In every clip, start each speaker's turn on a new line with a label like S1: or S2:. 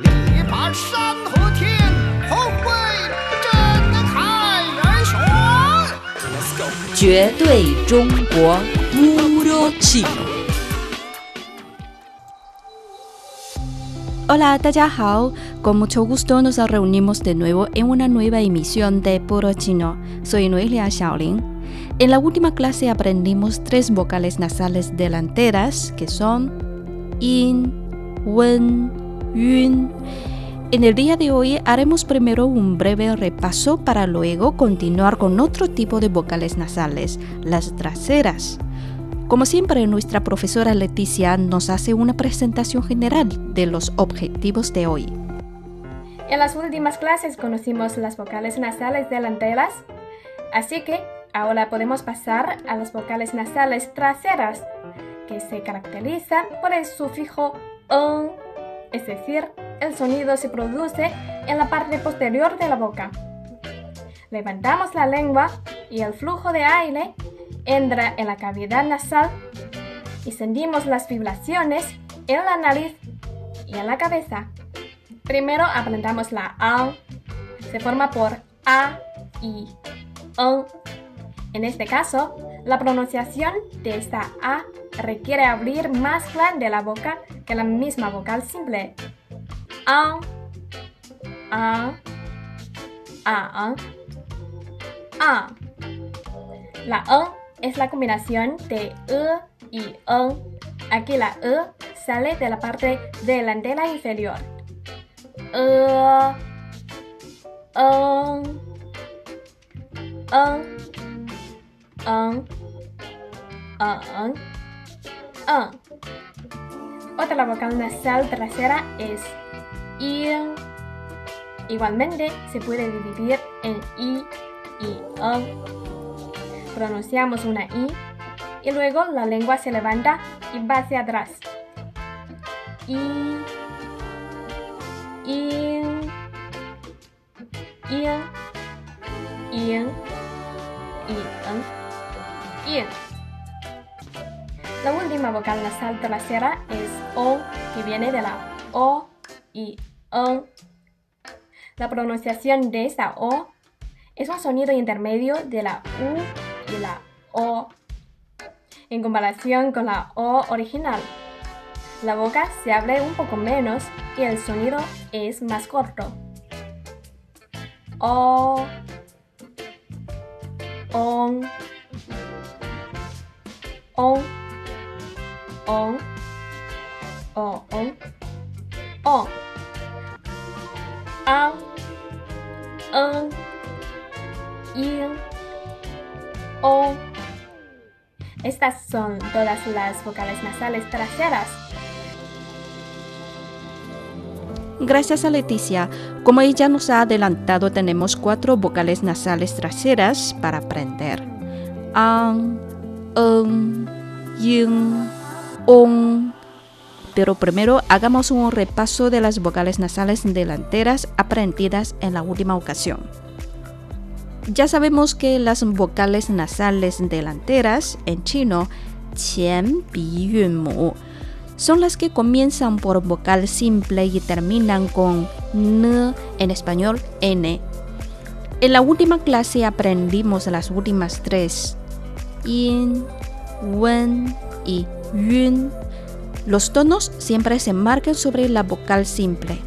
S1: 力拔山河天，宏伟震撼人群。
S2: 绝对中国 Puro Chino。Hola, 大家好，con mucho gusto nos reunimos de nuevo en una nueva emisión de Puro Chino. Soy Noelia Xiaolin. En la última clase aprendimos tres vocales nasales delanteras que son in, wen, En el día de hoy haremos primero un breve repaso para luego continuar con otro tipo de vocales nasales, las traseras. Como siempre, nuestra profesora Leticia nos hace una presentación general de los objetivos de hoy.
S3: En las últimas clases conocimos las vocales nasales delanteras, así que ahora podemos pasar a las vocales nasales traseras, que se caracterizan por el sufijo en, es decir, el sonido se produce en la parte posterior de la boca. Levantamos la lengua y el flujo de aire entra en la cavidad nasal y sentimos las vibraciones en la nariz y en la cabeza. Primero aprendamos la A. Se forma por A y O. En este caso, la pronunciación de esta A requiere abrir más grande la boca que la misma vocal simple. A. A. A. A. La E es la combinación de E y E. Aquí la E sale de la parte delantera inferior. E. E. E. E. E. E. Otra vocal nasal trasera es I. Igualmente se puede dividir en I y E. Pronunciamos una I y luego la lengua se levanta y va hacia atrás. I. I. I. I. I. I. La última vocal nasal trasera es O, que viene de la O y O. La pronunciación de esta O es un sonido intermedio de la U y la O. En comparación con la O original, la boca se abre un poco menos y el sonido es más corto. O. On. On. On. O. On. O. A. En. In. O. Estas son todas las vocales nasales traseras.
S2: Gracias a Leticia. Como ella nos ha adelantado, tenemos cuatro vocales nasales traseras para aprender. An, en, yin, Pero primero hagamos un repaso de las vocales nasales delanteras aprendidas en la última ocasión. Ya sabemos que las vocales nasales delanteras en chino, qian, son las que comienzan por vocal simple y terminan con n, en español n. En la última clase aprendimos las últimas tres, yin, wen y yun. Los tonos siempre se marcan sobre la vocal simple.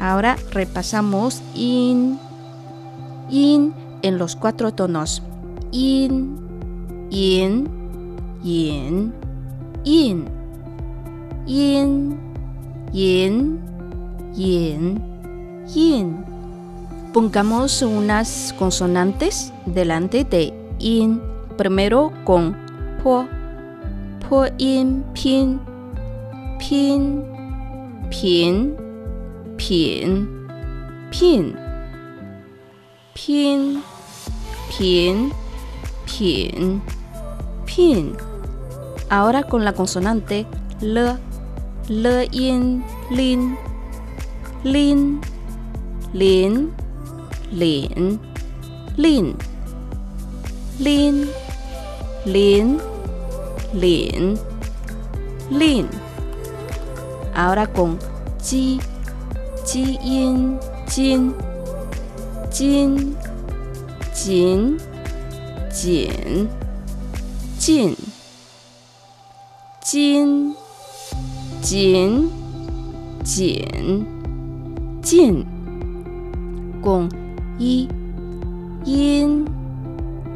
S2: Ahora repasamos in, in en los cuatro tonos. In, in, yin, yin yin, yin, yin, yin. Pongamos unas consonantes delante de in, primero con po, Poin pin, pin, pin, pin, pin, pin, pin, pin, pin. Ahora con la consonante l, l in, lin, lin, lin, lin, lin, lin. lin lin ahora con ji 基因金金紧紧进金紧紧进共一阴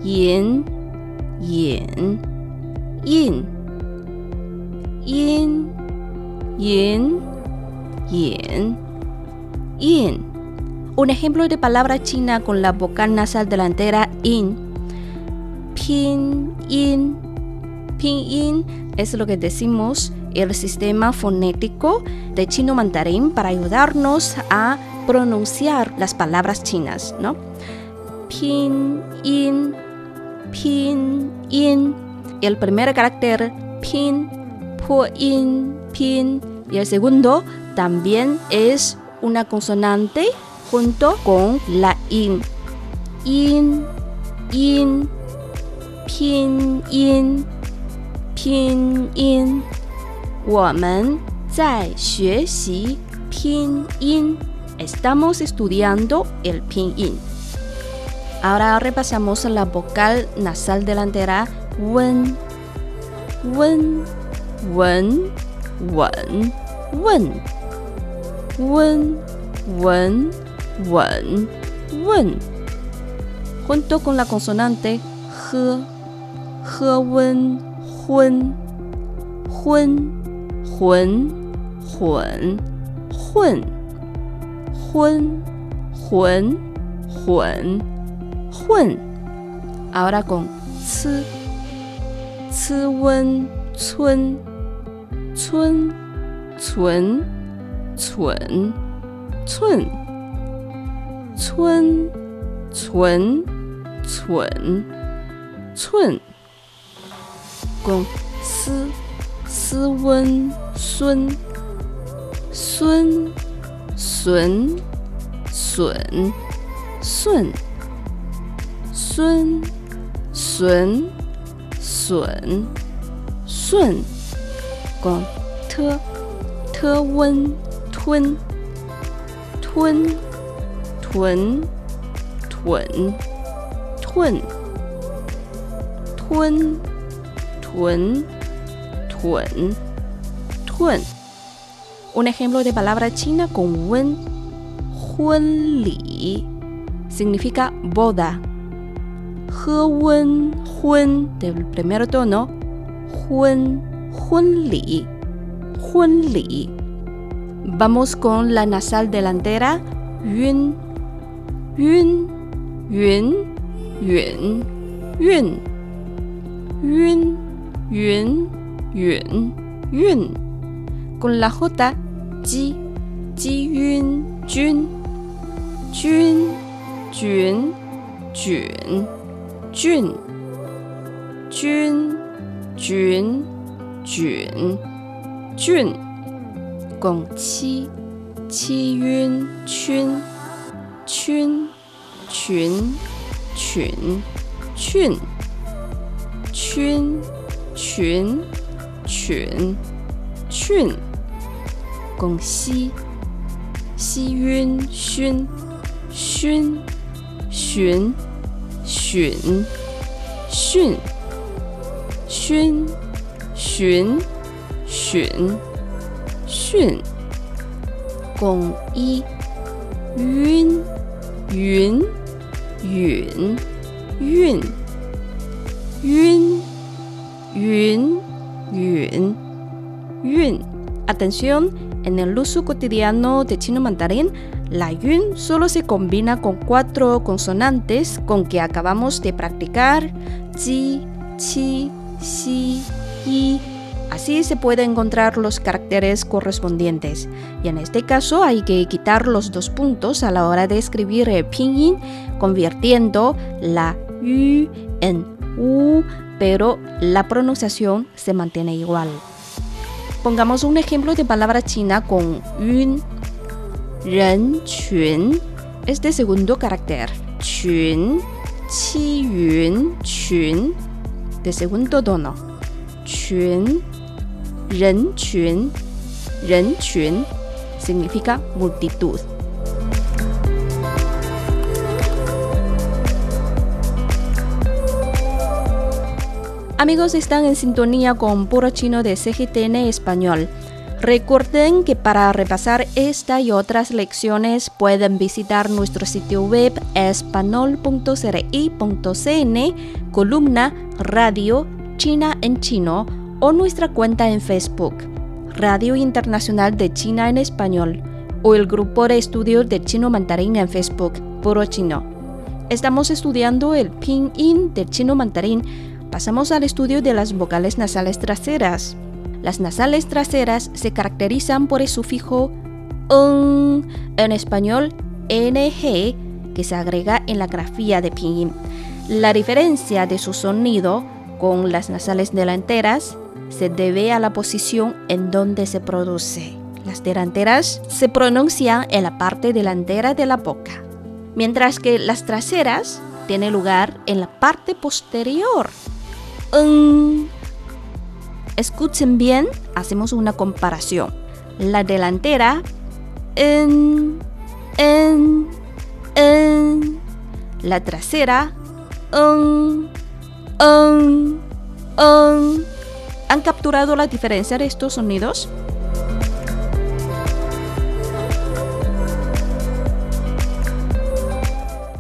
S2: 银引 印阴 yin, yin, yin. Un ejemplo de palabra china con la vocal nasal delantera in. Pin, in. Pin, in es lo que decimos el sistema fonético de chino mandarín para ayudarnos a pronunciar las palabras chinas, ¿no? Pin, in, pin, in El primer carácter, pin, po, in, pin. Y el segundo también es una consonante junto con la in. In, in, pin, in, pin, in. 我们在学习拼音. Estamos estudiando el pinyin. Ahora repasamos la vocal nasal delantera wen, wen, wen, wen, wen. Junto con la consonante h, h, wen, hun, hun, hun, hun, hun, hun, hun, hun, hun. Ahora con c, cun 村，村存，存寸，村存，存寸，公 s s u n 孙，孙损损顺，孙存。笋，笋，光，t，t，un，吞，吞，吞吞，吞，吞，吞吞，屯，un ejemplo de palabra china con un，婚礼，significa boda，hwun。Hun del primer tono. Hun, hun li. Hun li. Vamos con la nasal delantera. Yun, yun, yun, yun, yun. Yun, yun, yun, yun. Con la J, ji, ji yun, jun, jun, jun, jun, jun. 菌、菌、菌、菌，共七，七晕菌、菌、群、群、菌、菌、群、群、菌，共西，西晕熏、熏、寻、寻、训。训熏、巡、巡、训、巩一、晕、云、允、韵、晕、云、允、韵。Atención, en el uso cotidiano de chino mandarín, la yun solo se combina con cuatro consonantes con que acabamos de practicar, chi, chi, si, y. Así se pueden encontrar los caracteres correspondientes. Y en este caso hay que quitar los dos puntos a la hora de escribir el pinyin, convirtiendo la yu en u, pero la pronunciación se mantiene igual. Pongamos un ejemplo de palabra china con yun. Ren, chun. Este segundo carácter. Chun. Qi, yun, chun. De segundo tono. Chun. Ren, chun. Ren, chun. significa multitud. Amigos, están en sintonía con Puro Chino de CGTN Español. Recuerden que para repasar esta y otras lecciones pueden visitar nuestro sitio web espanol.cri.cn, columna Radio China en Chino o nuestra cuenta en Facebook, Radio Internacional de China en Español o el grupo de estudios de chino mandarín en Facebook, Puro Chino. Estamos estudiando el pinyin del chino mandarín. Pasamos al estudio de las vocales nasales traseras. Las nasales traseras se caracterizan por el sufijo ng, en español ng, que se agrega en la grafía de pinyin. La diferencia de su sonido con las nasales delanteras se debe a la posición en donde se produce. Las delanteras se pronuncian en la parte delantera de la boca, mientras que las traseras tienen lugar en la parte posterior. Escuchen bien, hacemos una comparación. La delantera en, en, en. La trasera en, en, en. ¿Han capturado la diferencia de estos sonidos?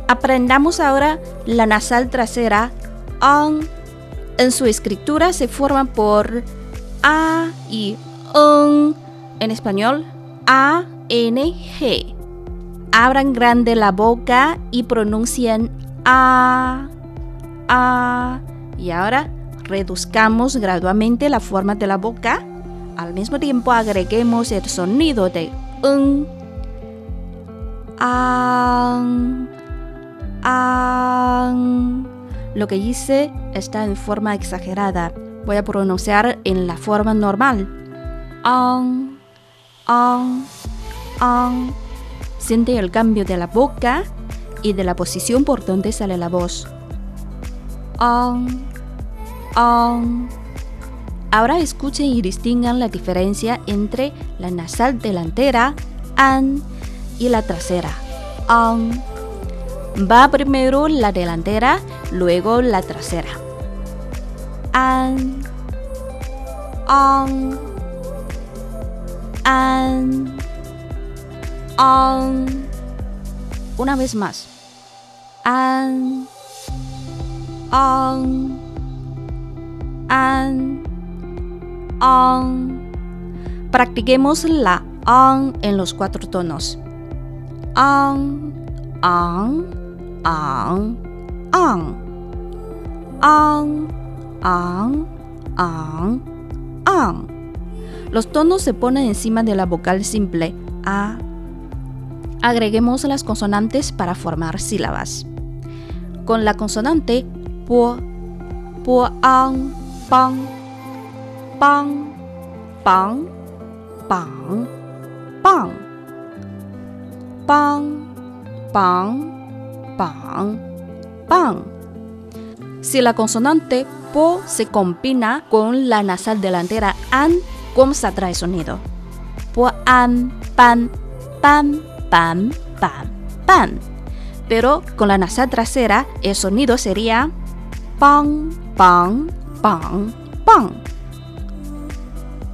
S2: Aprendamos ahora la nasal trasera an en su escritura se forman por A y N. En español, A, N, G. Abran grande la boca y pronuncien A, A. Y ahora reduzcamos gradualmente la forma de la boca. Al mismo tiempo agreguemos el sonido de N. An, an. Lo que hice está en forma exagerada. Voy a pronunciar en la forma normal. An, an, an. Siente el cambio de la boca y de la posición por donde sale la voz. An, an. Ahora escuchen y distingan la diferencia entre la nasal delantera, an, y la trasera, an. Va primero la delantera, luego la trasera. An, an, an, an. Una vez más. An, an, an, an. Practiquemos la an en los cuatro tonos. An, an ang, ang, ang, ang, ang, ang. Los tonos se ponen encima de la vocal simple a. Agreguemos las consonantes para formar sílabas. Con la consonante po, po, ang, pang, pang, pang, pang, pang, pang, pang, pang, pang. Si la consonante po se combina con la nasal delantera an, ¿cómo saldrá el sonido? Po, an, pan, pan, pan, pan, pan. Pero con la nasal trasera el sonido sería pang, pang, pang, pang.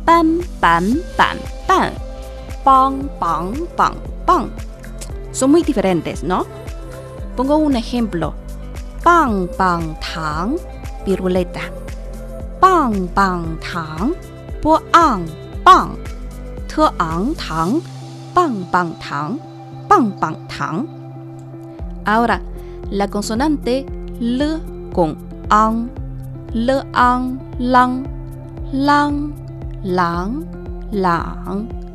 S2: Pan, pan, pan, pan. Pang, pang, pang, pang. Son muy diferentes, ¿no? Pongo un ejemplo. Pang, pang, tang, piruleta. Pang, pang, tang, po, ang, pang. Te, ang, tang, pang, pang, tang, pang, pang, tang. Ahora, la consonante L con ang, L, ang, lang, lang, lang, lang,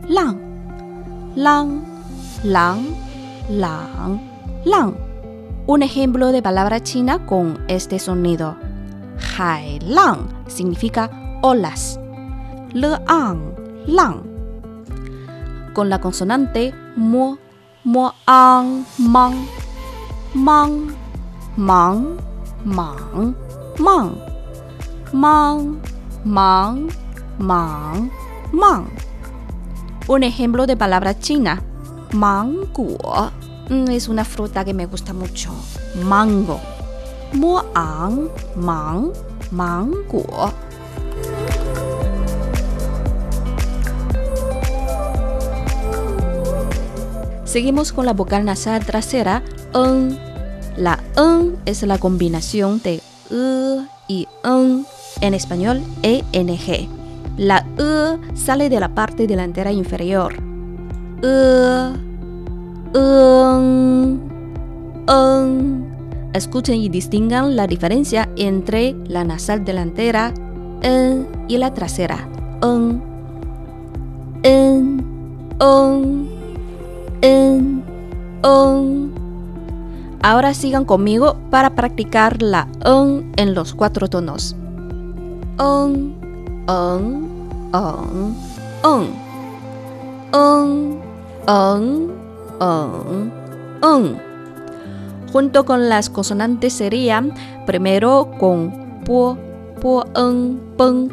S2: lang, lang, lang, lang, lang. Un ejemplo de palabra china con este sonido. Hai lang significa olas. Le ang, lang. Con la consonante mo, mo ang, mang, mang, mang, mang, mang, mang, mang, mang, mang. Un ejemplo de palabra china, mango. Mm, Es una fruta que me gusta mucho. Mango. Moang, mang, mango. Seguimos con la vocal nasal trasera, en. La en es la combinación de e y en, en español ENG. La e sale de la parte delantera inferior. E, en, en. Escuchen y distingan la diferencia entre la nasal delantera en y la trasera. En, en, en, en, en. Ahora sigan conmigo para practicar la en en los cuatro tonos. En, en, en. En, en, en, en. Junto con las consonantes serían primero con po, po, en, pen,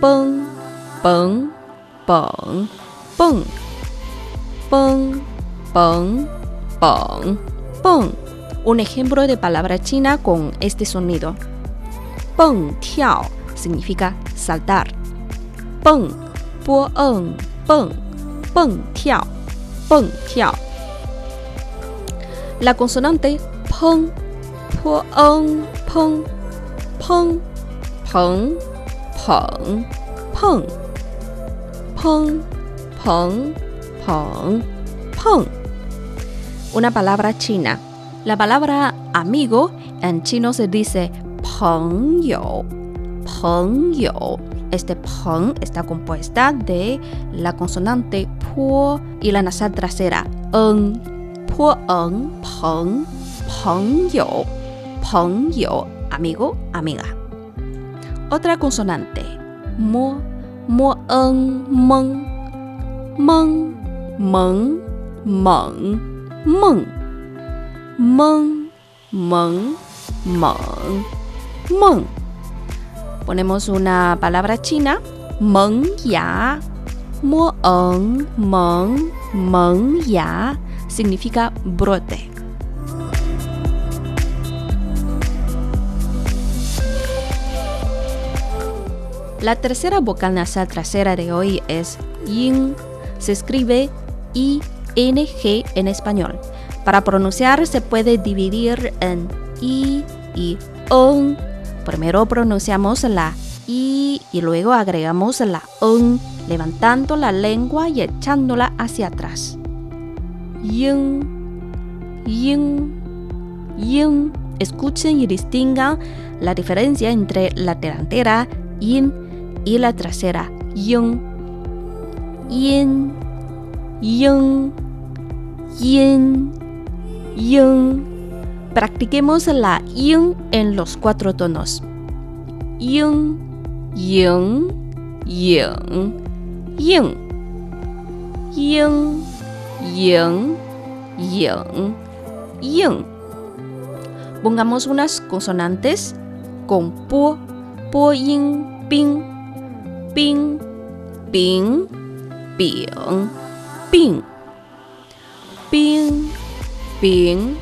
S2: pen, pen, pen, pen, pen, pen, pen, pen. Un ejemplo de palabra china con este sonido. Peng tiao significa saltar. Peng, po, en, peng, peng tiao, peng. La consonante peng, po, en, peng, peng, peng, peng, peng, peng, peng, peng, peng. Una palabra china. La palabra amigo en chino se dice peng yo, peng yo. Este peng está compuesta de la consonante po y la nasal trasera en, po en, peng, peng yo, peng yo, amigo, amiga. Otra consonante mo, mo en, meng, meng, meng, meng, meng, meng, meng, meng, meng. Ponemos una palabra china, meng ya, mo en, meng, ya, significa brote. La tercera vocal nasal trasera de hoy es yin. Se escribe ing en español. Para pronunciar se puede dividir en i y on. Primero pronunciamos la i y luego agregamos la on, levantando la lengua y echándola hacia atrás. Yin, yin, yin. Escuchen y distingan la diferencia entre la delantera yin y la trasera yin. Yin, yin, yin, yin. Practiquemos la yin en los cuatro tonos. Yin, yin, yin, yin. Yin, yin, yin, yin. Pongamos unas consonantes con po, po, yin, ping, ping, ping, ping, ping, ping, ping,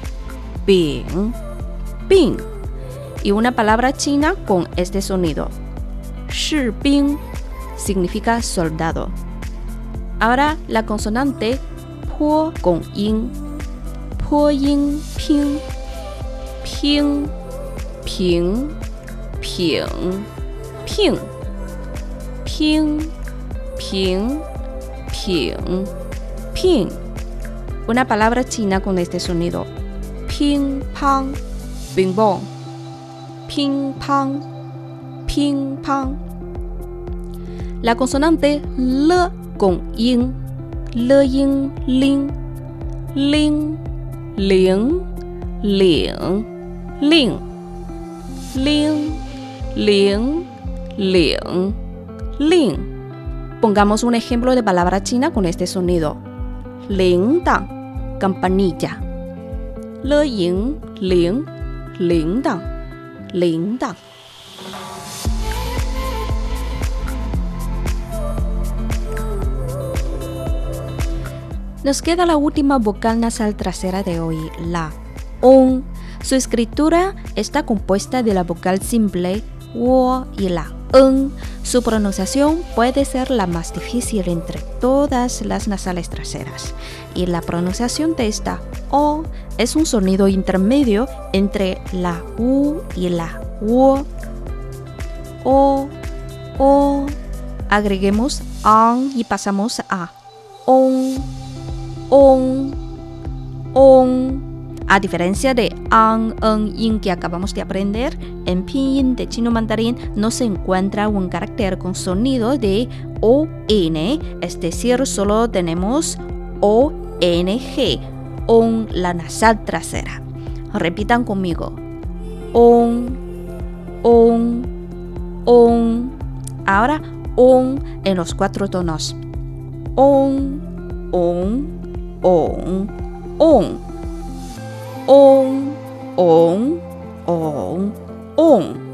S2: ping, ping. Y una palabra china con este sonido. Shi ping significa soldado. Ahora la consonante po con yin. Po yin ping, ping, ping, ping, ping, ping, ping, ping, ping. Una palabra china con este sonido ping pong, ping pong, ping pong, ping pong. La consonante L con yin, L yin, lin, ling, ling, ling, ling, ling, ling, ling. Pongamos un ejemplo de palabra china con este sonido. Ling campanilla. Nos queda la última vocal nasal trasera de hoy, la on. Su escritura está compuesta de la vocal simple wo y la Su pronunciación puede ser la más difícil entre todas las nasales traseras. Y la pronunciación de esta o es un sonido intermedio entre la u y la wo. O, o. Agreguemos an y pasamos a on, on, on. A diferencia de an, en, yin que acabamos de aprender, en pinyin de chino mandarín no se encuentra un carácter con sonido de o n, es decir, solo tenemos o n g, on la nasal trasera. Repitan conmigo. On, on, on. Ahora on en los cuatro tonos. On, on, on, on on, on, on, on.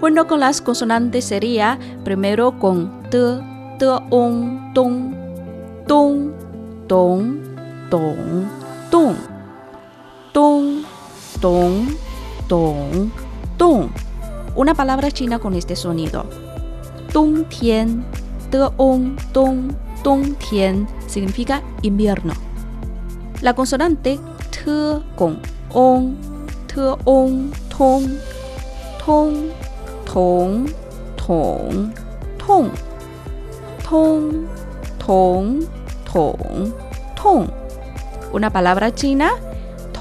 S2: Junto con las consonantes sería primero con t, t, on, ton, ton, ton, ton, ton, ton, ton, ton, ton. Una palabra china con este sonido. Dong tian, te on, ton, dong tian significa invierno. La consonante thưa cùng ôn thưa ôn thôn thôn thốn thổn thôn thôn una palabra china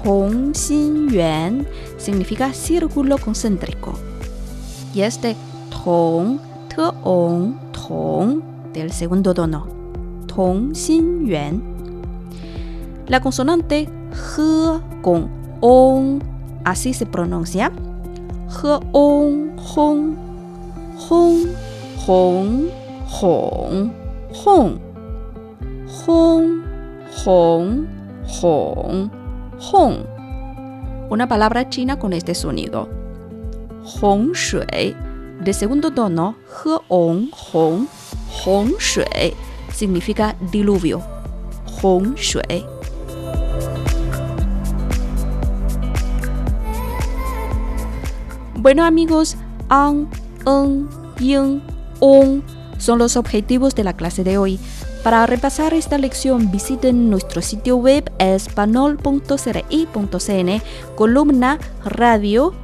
S2: Hong Xin Yuan significa círculo concéntrico. Y es de Tong, Te On, Tong del segundo tono. Tong Xin Yuan la consonante H con on, así se pronuncia. H on, hong, hong, hong, hong, hong, hong, hong. Una palabra china con este sonido. Hong shui, de segundo tono, he on, hong, hong shui, significa diluvio. Hong shui. Bueno amigos, an, en, yin, on son los objetivos de la clase de hoy. Para repasar esta lección visiten nuestro sitio web espanol.cri.cn, columna Radio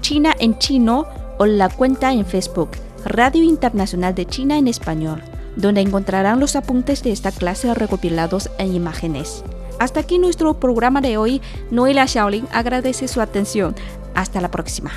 S2: China en chino o la cuenta en Facebook Radio Internacional de China en Español, donde encontrarán los apuntes de esta clase recopilados en imágenes. Hasta aquí nuestro programa de hoy. Noelia Shaolin agradece su atención. Hasta la próxima.